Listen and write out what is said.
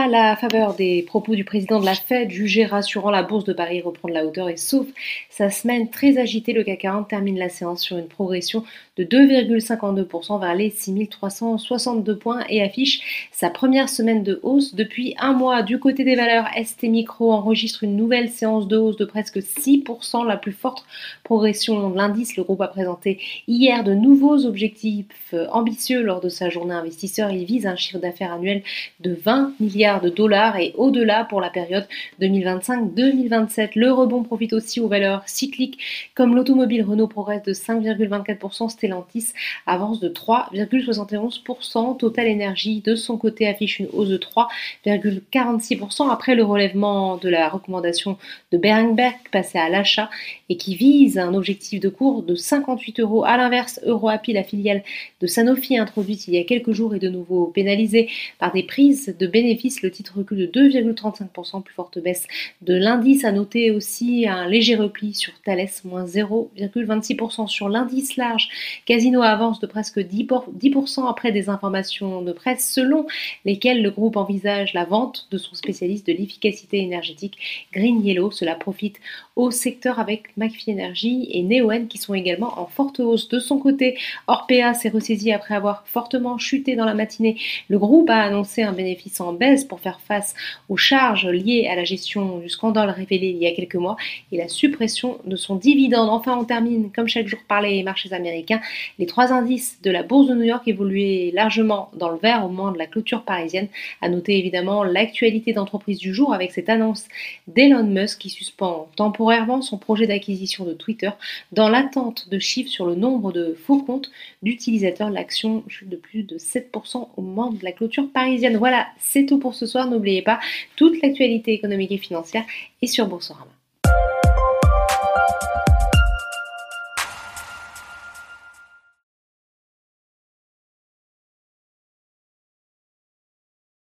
À la faveur des propos du président de la Fed, jugé rassurant, la bourse de Paris reprend de la hauteur et sauf sa semaine très agitée, le CAC 40 termine la séance sur une progression de 2,52% vers les 6362 points et affiche sa première semaine de hausse depuis un mois. Du côté des valeurs, ST Micro enregistre une nouvelle séance de hausse de presque 6%, la plus forte progression de l'indice. Le groupe a présenté hier de nouveaux objectifs ambitieux lors de sa journée investisseur. Il vise un chiffre d'affaires annuel de 20 milliards de dollars et au-delà pour la période 2025-2027. Le rebond profite aussi aux valeurs cycliques comme l'automobile Renault progresse de 5,24%, Stellantis avance de 3,71%, Total Energy de son côté affiche une hausse de 3,46% après le relèvement de la recommandation de Berenberg passé à l'achat et qui vise un objectif de cours de 58 euros. À l'inverse, EuroAPI, la filiale de Sanofi introduite il y a quelques jours, est de nouveau pénalisée par des prises de bénéfices. Le titre recule de 2,35%, plus forte baisse de l'indice. À noter aussi un léger repli sur Thales, moins 0,26% sur l'indice large. Casino avance de presque 10% après des informations de presse selon lesquelles le groupe envisage la vente de son spécialiste de l'efficacité énergétique Green Yellow. Cela profite au secteur avec McPhee Energy et Neoen qui sont également en forte hausse. De son côté, Orpea s'est ressaisi après avoir fortement chuté dans la matinée. Le groupe a annoncé un bénéfice en baisse pour faire face aux charges liées à la gestion du scandale révélé il y a quelques mois et la suppression de son dividende. Enfin, on termine comme chaque jour par les marchés américains. Les trois indices de la bourse de New York évoluaient largement dans le vert au moment de la clôture parisienne. À noter évidemment l'actualité d'entreprise du jour avec cette annonce d'Elon Musk qui suspend temporairement son projet d'acquisition de Twitter dans l'attente de chiffres sur le nombre de faux comptes d'utilisateurs. L'action chute de plus de 7% au moment de la clôture parisienne. Voilà, c'est tout pour ce soir. N'oubliez pas, toute l'actualité économique et financière est sur Boursorama.